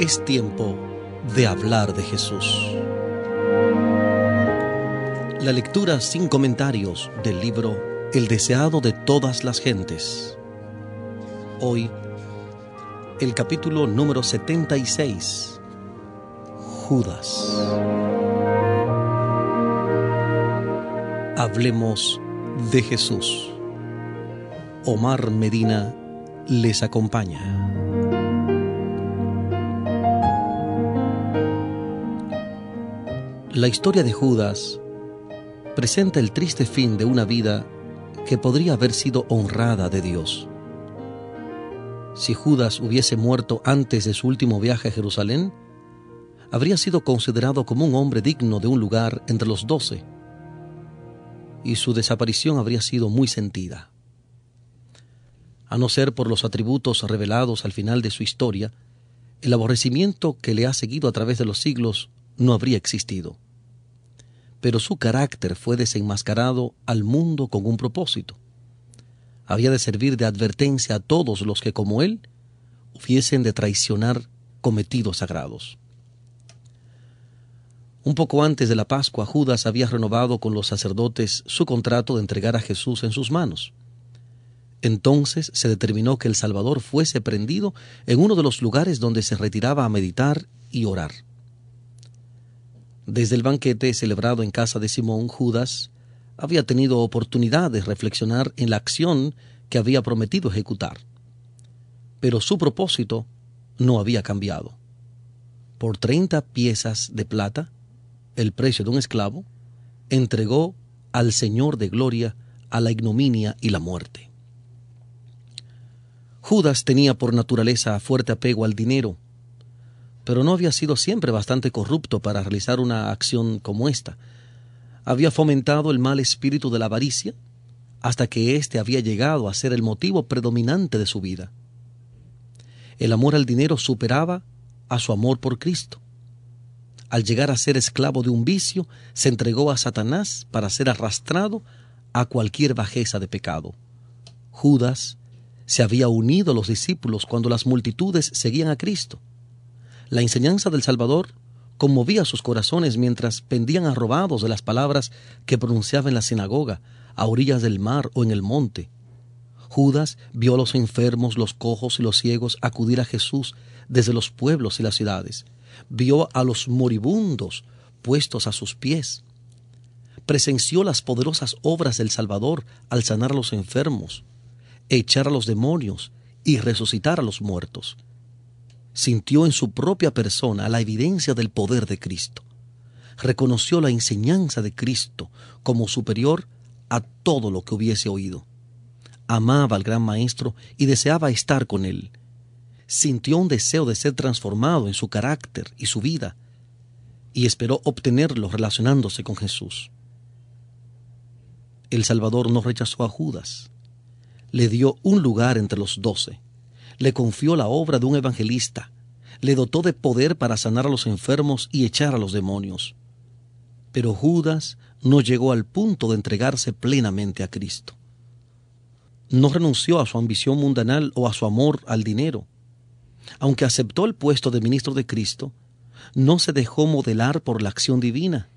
Es tiempo de hablar de Jesús. La lectura sin comentarios del libro El deseado de todas las gentes. Hoy, el capítulo número 76. Judas. Hablemos de Jesús. Omar Medina les acompaña. La historia de Judas presenta el triste fin de una vida que podría haber sido honrada de Dios. Si Judas hubiese muerto antes de su último viaje a Jerusalén, habría sido considerado como un hombre digno de un lugar entre los doce, y su desaparición habría sido muy sentida. A no ser por los atributos revelados al final de su historia, el aborrecimiento que le ha seguido a través de los siglos no habría existido pero su carácter fue desenmascarado al mundo con un propósito. Había de servir de advertencia a todos los que, como él, hubiesen de traicionar cometidos sagrados. Un poco antes de la Pascua, Judas había renovado con los sacerdotes su contrato de entregar a Jesús en sus manos. Entonces se determinó que el Salvador fuese prendido en uno de los lugares donde se retiraba a meditar y orar. Desde el banquete celebrado en casa de Simón, Judas había tenido oportunidad de reflexionar en la acción que había prometido ejecutar. Pero su propósito no había cambiado. Por treinta piezas de plata, el precio de un esclavo, entregó al Señor de Gloria a la ignominia y la muerte. Judas tenía por naturaleza fuerte apego al dinero, pero no había sido siempre bastante corrupto para realizar una acción como esta. Había fomentado el mal espíritu de la avaricia hasta que éste había llegado a ser el motivo predominante de su vida. El amor al dinero superaba a su amor por Cristo. Al llegar a ser esclavo de un vicio, se entregó a Satanás para ser arrastrado a cualquier bajeza de pecado. Judas se había unido a los discípulos cuando las multitudes seguían a Cristo la enseñanza del Salvador conmovía sus corazones mientras pendían arrobados de las palabras que pronunciaba en la sinagoga, a orillas del mar o en el monte. Judas vio a los enfermos, los cojos y los ciegos acudir a Jesús desde los pueblos y las ciudades. Vio a los moribundos puestos a sus pies. Presenció las poderosas obras del Salvador al sanar a los enfermos, echar a los demonios y resucitar a los muertos sintió en su propia persona la evidencia del poder de Cristo. Reconoció la enseñanza de Cristo como superior a todo lo que hubiese oído. Amaba al gran Maestro y deseaba estar con él. Sintió un deseo de ser transformado en su carácter y su vida, y esperó obtenerlo relacionándose con Jesús. El Salvador no rechazó a Judas, le dio un lugar entre los doce le confió la obra de un evangelista, le dotó de poder para sanar a los enfermos y echar a los demonios. Pero Judas no llegó al punto de entregarse plenamente a Cristo. No renunció a su ambición mundanal o a su amor al dinero. Aunque aceptó el puesto de ministro de Cristo, no se dejó modelar por la acción divina.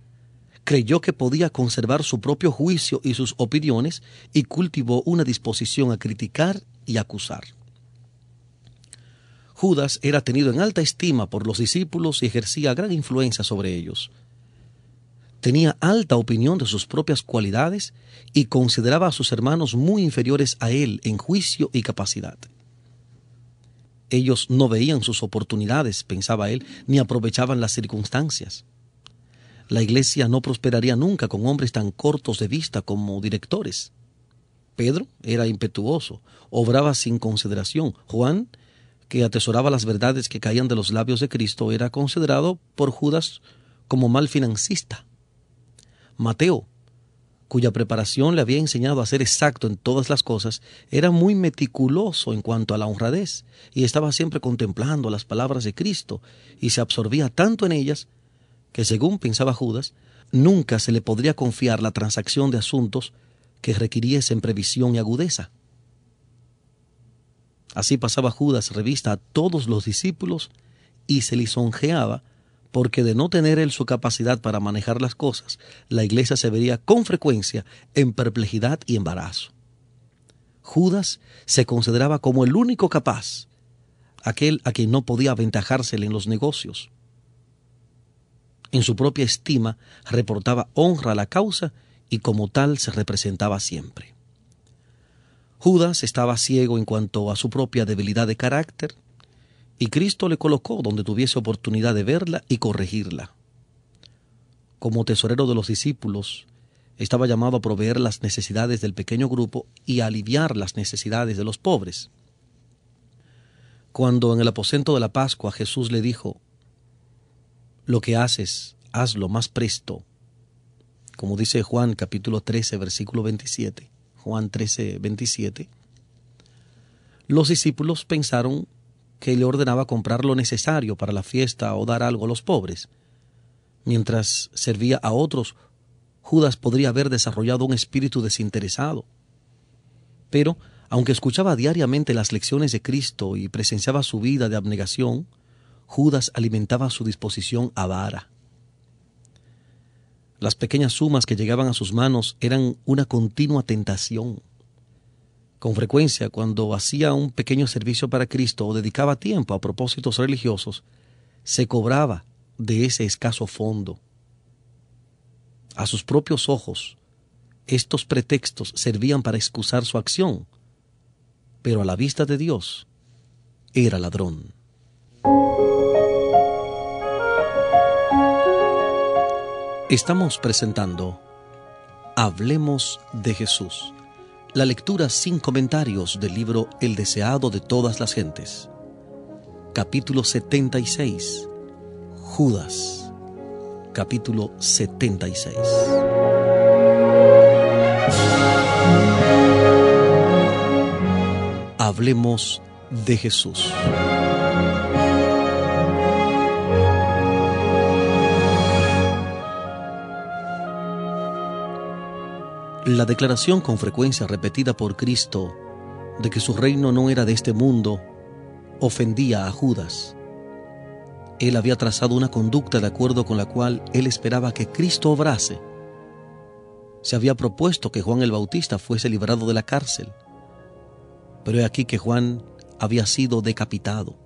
Creyó que podía conservar su propio juicio y sus opiniones y cultivó una disposición a criticar y acusar. Judas era tenido en alta estima por los discípulos y ejercía gran influencia sobre ellos. Tenía alta opinión de sus propias cualidades y consideraba a sus hermanos muy inferiores a él en juicio y capacidad. Ellos no veían sus oportunidades, pensaba él, ni aprovechaban las circunstancias. La iglesia no prosperaría nunca con hombres tan cortos de vista como directores. Pedro era impetuoso, obraba sin consideración. Juan que atesoraba las verdades que caían de los labios de Cristo, era considerado por Judas como mal financista. Mateo, cuya preparación le había enseñado a ser exacto en todas las cosas, era muy meticuloso en cuanto a la honradez y estaba siempre contemplando las palabras de Cristo y se absorbía tanto en ellas que, según pensaba Judas, nunca se le podría confiar la transacción de asuntos que requiriesen previsión y agudeza. Así pasaba Judas revista a todos los discípulos y se lisonjeaba porque de no tener él su capacidad para manejar las cosas, la iglesia se vería con frecuencia en perplejidad y embarazo. Judas se consideraba como el único capaz, aquel a quien no podía aventajársele en los negocios. En su propia estima reportaba honra a la causa y como tal se representaba siempre. Judas estaba ciego en cuanto a su propia debilidad de carácter, y Cristo le colocó donde tuviese oportunidad de verla y corregirla. Como tesorero de los discípulos, estaba llamado a proveer las necesidades del pequeño grupo y aliviar las necesidades de los pobres. Cuando en el aposento de la Pascua Jesús le dijo, Lo que haces, hazlo más presto, como dice Juan capítulo 13, versículo 27, Juan 13, 27, los discípulos pensaron que le ordenaba comprar lo necesario para la fiesta o dar algo a los pobres. Mientras servía a otros, Judas podría haber desarrollado un espíritu desinteresado. Pero, aunque escuchaba diariamente las lecciones de Cristo y presenciaba su vida de abnegación, Judas alimentaba su disposición avara. Las pequeñas sumas que llegaban a sus manos eran una continua tentación. Con frecuencia, cuando hacía un pequeño servicio para Cristo o dedicaba tiempo a propósitos religiosos, se cobraba de ese escaso fondo. A sus propios ojos, estos pretextos servían para excusar su acción, pero a la vista de Dios era ladrón. Estamos presentando Hablemos de Jesús la lectura sin comentarios del libro El deseado de todas las gentes. Capítulo 76. Judas. Capítulo 76. Hablemos de Jesús. La declaración con frecuencia repetida por Cristo de que su reino no era de este mundo ofendía a Judas. Él había trazado una conducta de acuerdo con la cual él esperaba que Cristo obrase. Se había propuesto que Juan el Bautista fuese librado de la cárcel, pero he aquí que Juan había sido decapitado.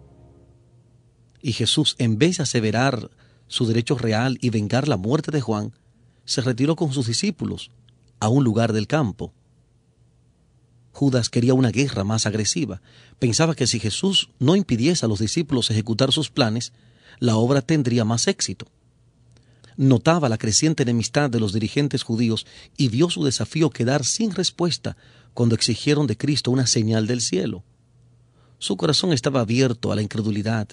Y Jesús, en vez de aseverar su derecho real y vengar la muerte de Juan, se retiró con sus discípulos a un lugar del campo. Judas quería una guerra más agresiva. Pensaba que si Jesús no impidiese a los discípulos ejecutar sus planes, la obra tendría más éxito. Notaba la creciente enemistad de los dirigentes judíos y vio su desafío quedar sin respuesta cuando exigieron de Cristo una señal del cielo. Su corazón estaba abierto a la incredulidad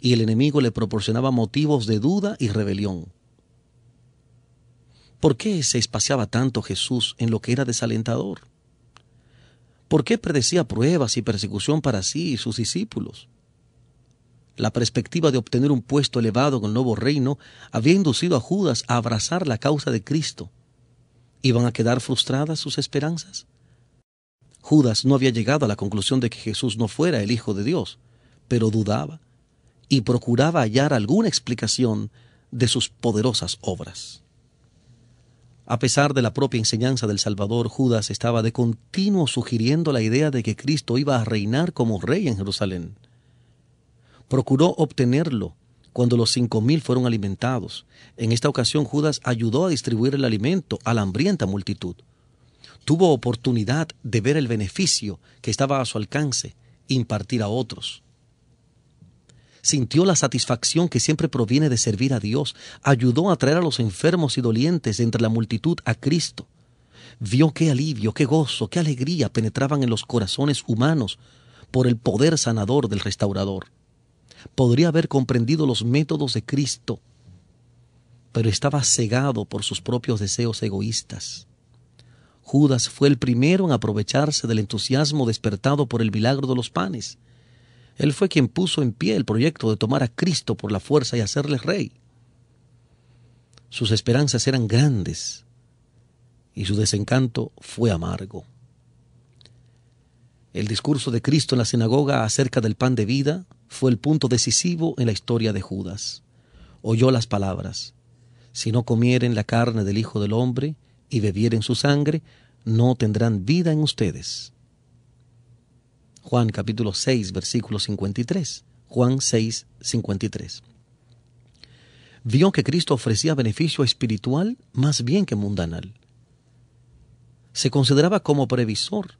y el enemigo le proporcionaba motivos de duda y rebelión. ¿Por qué se espaciaba tanto Jesús en lo que era desalentador? ¿Por qué predecía pruebas y persecución para sí y sus discípulos? La perspectiva de obtener un puesto elevado en el nuevo reino había inducido a Judas a abrazar la causa de Cristo. ¿Iban a quedar frustradas sus esperanzas? Judas no había llegado a la conclusión de que Jesús no fuera el Hijo de Dios, pero dudaba y procuraba hallar alguna explicación de sus poderosas obras. A pesar de la propia enseñanza del Salvador, Judas estaba de continuo sugiriendo la idea de que Cristo iba a reinar como rey en Jerusalén. Procuró obtenerlo cuando los cinco mil fueron alimentados. En esta ocasión Judas ayudó a distribuir el alimento a la hambrienta multitud. Tuvo oportunidad de ver el beneficio que estaba a su alcance, impartir a otros sintió la satisfacción que siempre proviene de servir a Dios, ayudó a traer a los enfermos y dolientes entre la multitud a Cristo. Vio qué alivio, qué gozo, qué alegría penetraban en los corazones humanos por el poder sanador del restaurador. Podría haber comprendido los métodos de Cristo, pero estaba cegado por sus propios deseos egoístas. Judas fue el primero en aprovecharse del entusiasmo despertado por el milagro de los panes. Él fue quien puso en pie el proyecto de tomar a Cristo por la fuerza y hacerle rey. Sus esperanzas eran grandes y su desencanto fue amargo. El discurso de Cristo en la sinagoga acerca del pan de vida fue el punto decisivo en la historia de Judas. Oyó las palabras, si no comieren la carne del Hijo del Hombre y bebieren su sangre, no tendrán vida en ustedes. Juan capítulo 6, versículo 53. Juan 6, 53. Vio que Cristo ofrecía beneficio espiritual más bien que mundanal. Se consideraba como previsor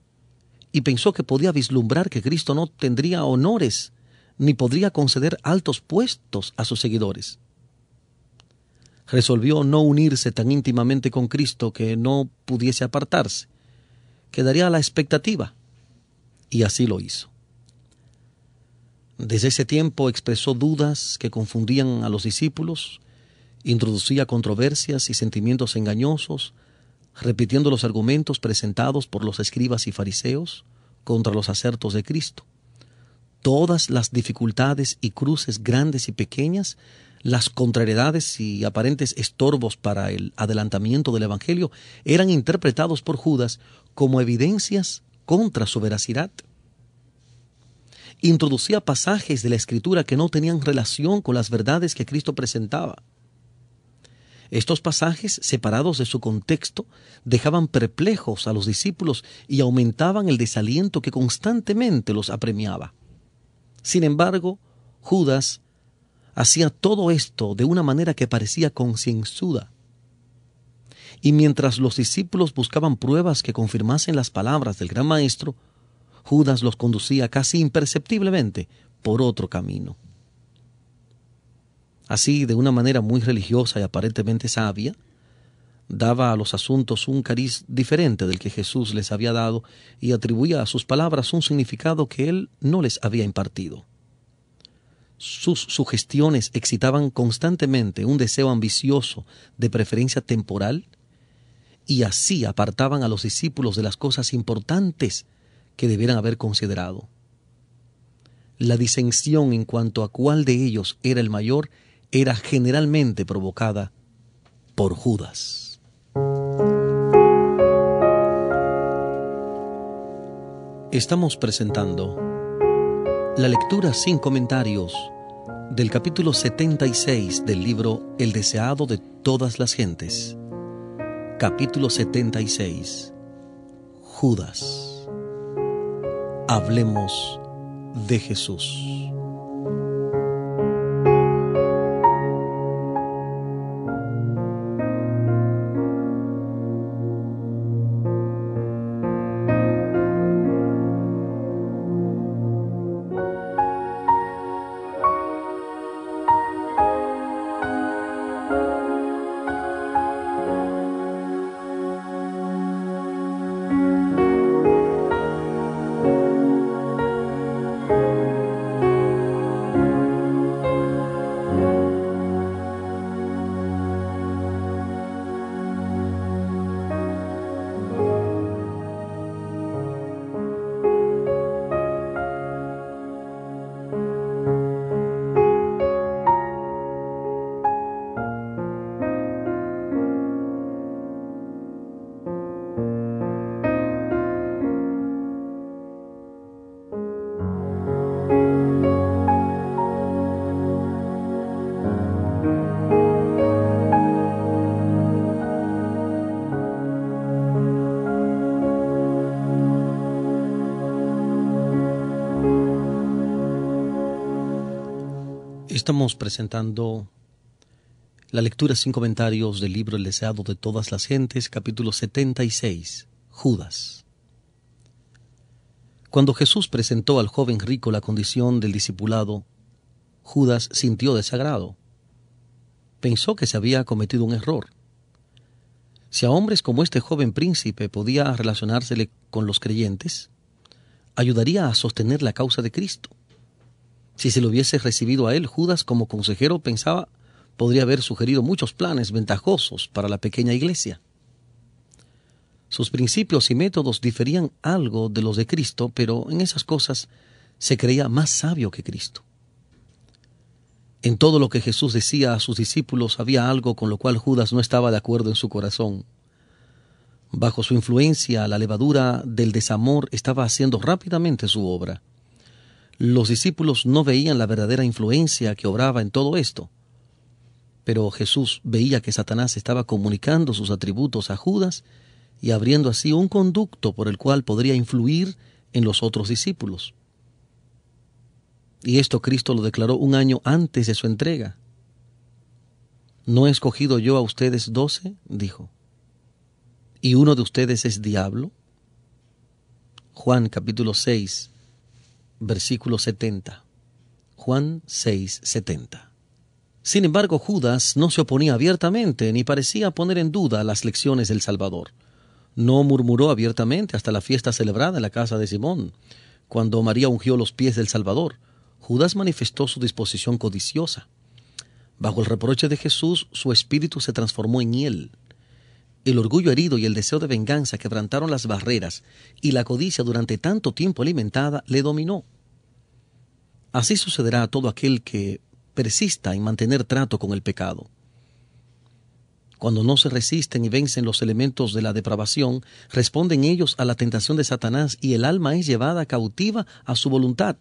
y pensó que podía vislumbrar que Cristo no tendría honores ni podría conceder altos puestos a sus seguidores. Resolvió no unirse tan íntimamente con Cristo que no pudiese apartarse. Quedaría a la expectativa. Y así lo hizo. Desde ese tiempo expresó dudas que confundían a los discípulos, introducía controversias y sentimientos engañosos, repitiendo los argumentos presentados por los escribas y fariseos contra los acertos de Cristo. Todas las dificultades y cruces grandes y pequeñas, las contrariedades y aparentes estorbos para el adelantamiento del Evangelio eran interpretados por Judas como evidencias contra su veracidad. Introducía pasajes de la Escritura que no tenían relación con las verdades que Cristo presentaba estos pasajes, separados de su contexto, dejaban perplejos a los discípulos y aumentaban el desaliento que constantemente los apremiaba. Sin embargo, Judas hacía todo esto de una manera que parecía concienzuda. Y mientras los discípulos buscaban pruebas que confirmasen las palabras del gran maestro, Judas los conducía casi imperceptiblemente por otro camino. Así, de una manera muy religiosa y aparentemente sabia, daba a los asuntos un cariz diferente del que Jesús les había dado y atribuía a sus palabras un significado que él no les había impartido. Sus sugestiones excitaban constantemente un deseo ambicioso de preferencia temporal y así apartaban a los discípulos de las cosas importantes que debieran haber considerado. La disensión en cuanto a cuál de ellos era el mayor era generalmente provocada por Judas. Estamos presentando la lectura sin comentarios del capítulo 76 del libro El deseado de todas las gentes. Capítulo 76. Judas. Hablemos de Jesús. Estamos presentando la lectura sin comentarios del libro El deseado de todas las gentes, capítulo 76, Judas. Cuando Jesús presentó al joven rico la condición del discipulado, Judas sintió desagrado. Pensó que se había cometido un error. Si a hombres como este joven príncipe podía relacionársele con los creyentes, ayudaría a sostener la causa de Cristo. Si se lo hubiese recibido a él, Judas como consejero pensaba podría haber sugerido muchos planes ventajosos para la pequeña iglesia. Sus principios y métodos diferían algo de los de Cristo, pero en esas cosas se creía más sabio que Cristo. En todo lo que Jesús decía a sus discípulos había algo con lo cual Judas no estaba de acuerdo en su corazón. Bajo su influencia, la levadura del desamor estaba haciendo rápidamente su obra. Los discípulos no veían la verdadera influencia que obraba en todo esto. Pero Jesús veía que Satanás estaba comunicando sus atributos a Judas y abriendo así un conducto por el cual podría influir en los otros discípulos. Y esto Cristo lo declaró un año antes de su entrega. ¿No he escogido yo a ustedes doce? dijo. ¿Y uno de ustedes es diablo? Juan capítulo 6, versículo 70. Juan 6, 70. Sin embargo, Judas no se oponía abiertamente ni parecía poner en duda las lecciones del Salvador. No murmuró abiertamente hasta la fiesta celebrada en la casa de Simón, cuando María ungió los pies del Salvador. Judas manifestó su disposición codiciosa. Bajo el reproche de Jesús, su espíritu se transformó en hiel. El orgullo herido y el deseo de venganza quebrantaron las barreras, y la codicia durante tanto tiempo alimentada le dominó. Así sucederá a todo aquel que persista en mantener trato con el pecado. Cuando no se resisten y vencen los elementos de la depravación, responden ellos a la tentación de Satanás y el alma es llevada cautiva a su voluntad.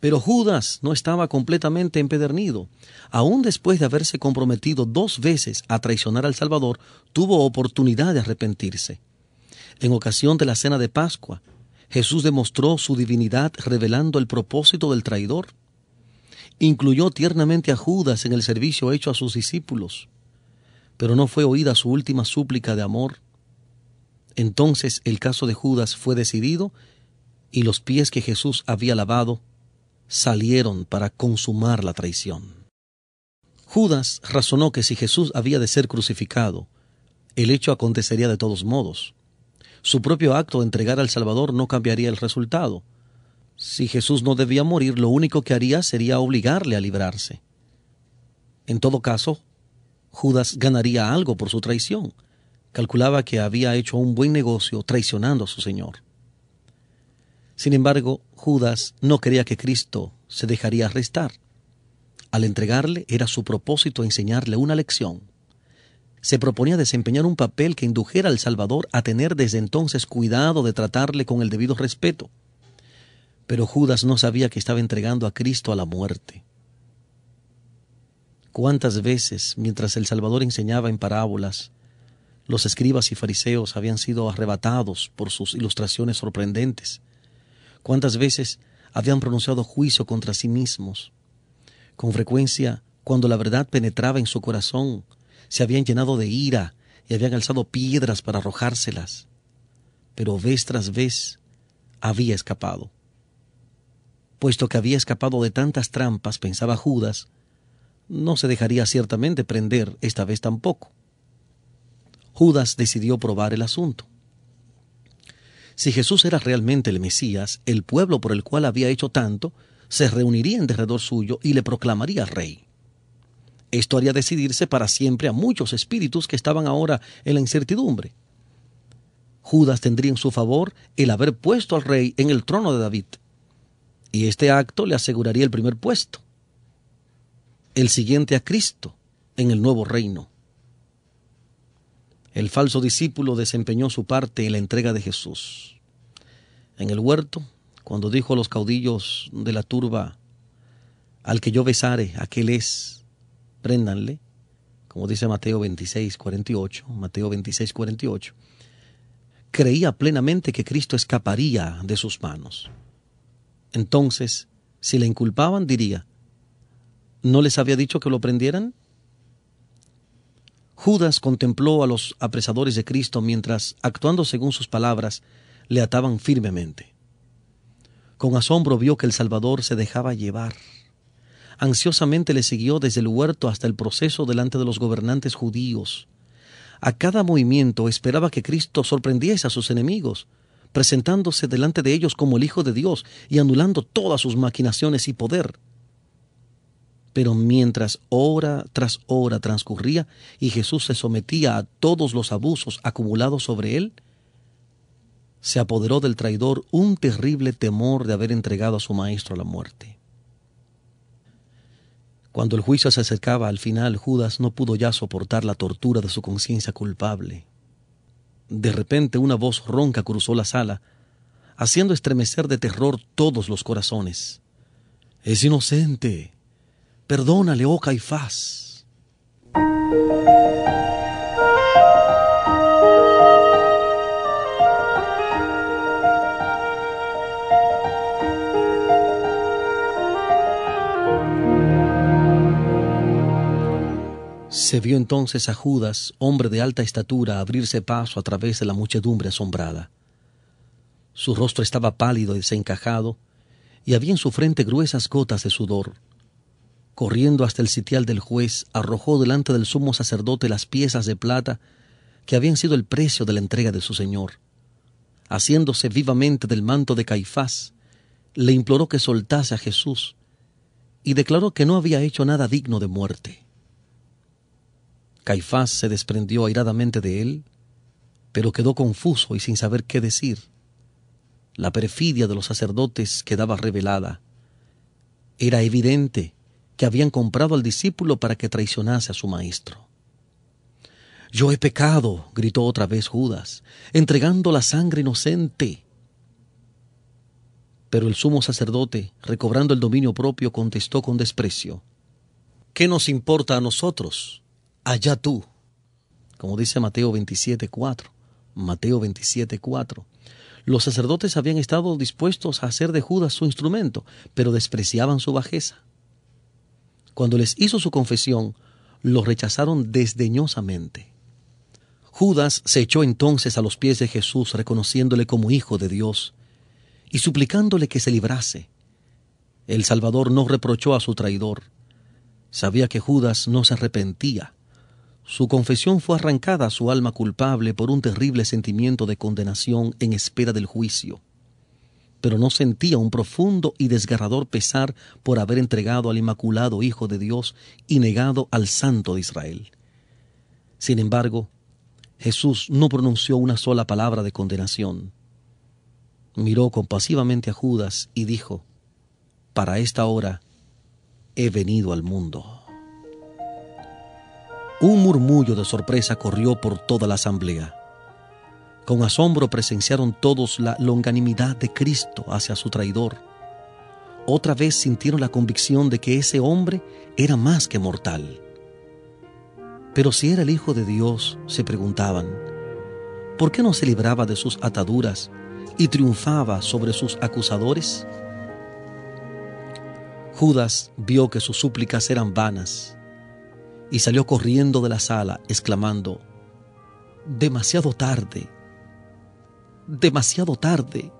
Pero Judas no estaba completamente empedernido. Aún después de haberse comprometido dos veces a traicionar al Salvador, tuvo oportunidad de arrepentirse. En ocasión de la cena de Pascua, Jesús demostró su divinidad revelando el propósito del traidor. Incluyó tiernamente a Judas en el servicio hecho a sus discípulos, pero no fue oída su última súplica de amor. Entonces el caso de Judas fue decidido y los pies que Jesús había lavado salieron para consumar la traición. Judas razonó que si Jesús había de ser crucificado, el hecho acontecería de todos modos. Su propio acto de entregar al Salvador no cambiaría el resultado. Si Jesús no debía morir, lo único que haría sería obligarle a librarse. En todo caso, Judas ganaría algo por su traición. Calculaba que había hecho un buen negocio traicionando a su Señor. Sin embargo, Judas no creía que Cristo se dejaría arrestar. Al entregarle era su propósito enseñarle una lección. Se proponía desempeñar un papel que indujera al Salvador a tener desde entonces cuidado de tratarle con el debido respeto. Pero Judas no sabía que estaba entregando a Cristo a la muerte. ¿Cuántas veces, mientras el Salvador enseñaba en parábolas, los escribas y fariseos habían sido arrebatados por sus ilustraciones sorprendentes? Cuántas veces habían pronunciado juicio contra sí mismos. Con frecuencia, cuando la verdad penetraba en su corazón, se habían llenado de ira y habían alzado piedras para arrojárselas. Pero vez tras vez había escapado. Puesto que había escapado de tantas trampas, pensaba Judas, no se dejaría ciertamente prender esta vez tampoco. Judas decidió probar el asunto. Si Jesús era realmente el Mesías, el pueblo por el cual había hecho tanto se reuniría en derredor suyo y le proclamaría rey. Esto haría decidirse para siempre a muchos espíritus que estaban ahora en la incertidumbre. Judas tendría en su favor el haber puesto al rey en el trono de David, y este acto le aseguraría el primer puesto, el siguiente a Cristo en el nuevo reino. El falso discípulo desempeñó su parte en la entrega de Jesús. En el huerto, cuando dijo a los caudillos de la turba, al que yo besare, aquel es, préndanle, como dice Mateo 26, 48, Mateo 26, 48, creía plenamente que Cristo escaparía de sus manos. Entonces, si le inculpaban, diría, ¿no les había dicho que lo prendieran? Judas contempló a los apresadores de Cristo mientras, actuando según sus palabras, le ataban firmemente. Con asombro vio que el Salvador se dejaba llevar. Ansiosamente le siguió desde el huerto hasta el proceso delante de los gobernantes judíos. A cada movimiento esperaba que Cristo sorprendiese a sus enemigos, presentándose delante de ellos como el Hijo de Dios y anulando todas sus maquinaciones y poder. Pero mientras hora tras hora transcurría y Jesús se sometía a todos los abusos acumulados sobre él, se apoderó del traidor un terrible temor de haber entregado a su maestro a la muerte. Cuando el juicio se acercaba al final, Judas no pudo ya soportar la tortura de su conciencia culpable. De repente una voz ronca cruzó la sala, haciendo estremecer de terror todos los corazones. Es inocente. Perdónale, oh Caifás. Se vio entonces a Judas, hombre de alta estatura, abrirse paso a través de la muchedumbre asombrada. Su rostro estaba pálido y desencajado, y había en su frente gruesas gotas de sudor. Corriendo hasta el sitial del juez, arrojó delante del sumo sacerdote las piezas de plata que habían sido el precio de la entrega de su señor. Haciéndose vivamente del manto de Caifás, le imploró que soltase a Jesús y declaró que no había hecho nada digno de muerte. Caifás se desprendió airadamente de él, pero quedó confuso y sin saber qué decir. La perfidia de los sacerdotes quedaba revelada. Era evidente que habían comprado al discípulo para que traicionase a su maestro. Yo he pecado, gritó otra vez Judas, entregando la sangre inocente. Pero el sumo sacerdote, recobrando el dominio propio, contestó con desprecio. ¿Qué nos importa a nosotros? Allá tú. Como dice Mateo 27.4. Mateo 27.4. Los sacerdotes habían estado dispuestos a hacer de Judas su instrumento, pero despreciaban su bajeza. Cuando les hizo su confesión, lo rechazaron desdeñosamente. Judas se echó entonces a los pies de Jesús, reconociéndole como Hijo de Dios, y suplicándole que se librase. El Salvador no reprochó a su traidor. Sabía que Judas no se arrepentía su confesión fue arrancada a su alma culpable por un terrible sentimiento de condenación en espera del juicio. Pero no sentía un profundo y desgarrador pesar por haber entregado al Inmaculado Hijo de Dios y negado al Santo de Israel. Sin embargo, Jesús no pronunció una sola palabra de condenación. Miró compasivamente a Judas y dijo, Para esta hora he venido al mundo. Un murmullo de sorpresa corrió por toda la asamblea. Con asombro presenciaron todos la longanimidad de Cristo hacia su traidor. Otra vez sintieron la convicción de que ese hombre era más que mortal. Pero si era el Hijo de Dios, se preguntaban, ¿por qué no se libraba de sus ataduras y triunfaba sobre sus acusadores? Judas vio que sus súplicas eran vanas y salió corriendo de la sala, exclamando, demasiado tarde, demasiado tarde.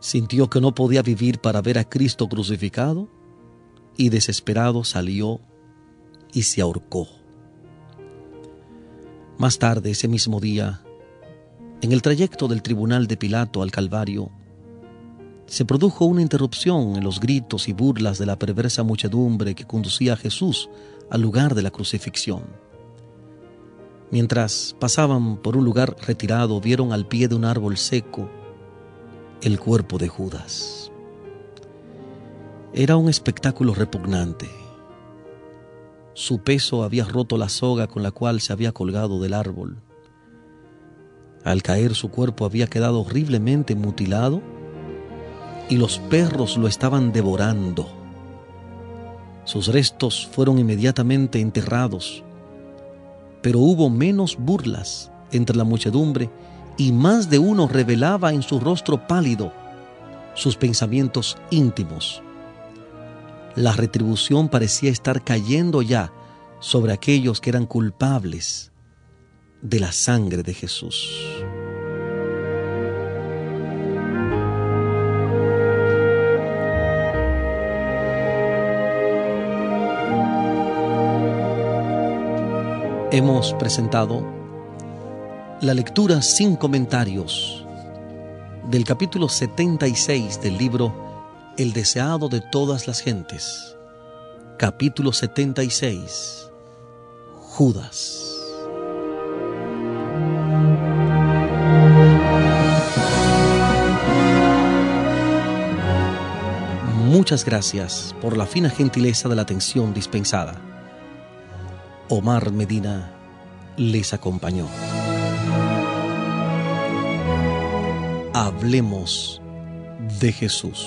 Sintió que no podía vivir para ver a Cristo crucificado y desesperado salió y se ahorcó. Más tarde, ese mismo día, en el trayecto del tribunal de Pilato al Calvario, se produjo una interrupción en los gritos y burlas de la perversa muchedumbre que conducía a Jesús al lugar de la crucifixión. Mientras pasaban por un lugar retirado, vieron al pie de un árbol seco el cuerpo de Judas. Era un espectáculo repugnante. Su peso había roto la soga con la cual se había colgado del árbol. Al caer su cuerpo había quedado horriblemente mutilado y los perros lo estaban devorando. Sus restos fueron inmediatamente enterrados, pero hubo menos burlas entre la muchedumbre y más de uno revelaba en su rostro pálido sus pensamientos íntimos. La retribución parecía estar cayendo ya sobre aquellos que eran culpables de la sangre de Jesús. Hemos presentado la lectura sin comentarios del capítulo 76 del libro El deseado de todas las gentes. Capítulo 76. Judas. Muchas gracias por la fina gentileza de la atención dispensada. Omar Medina les acompañó. Hablemos de Jesús.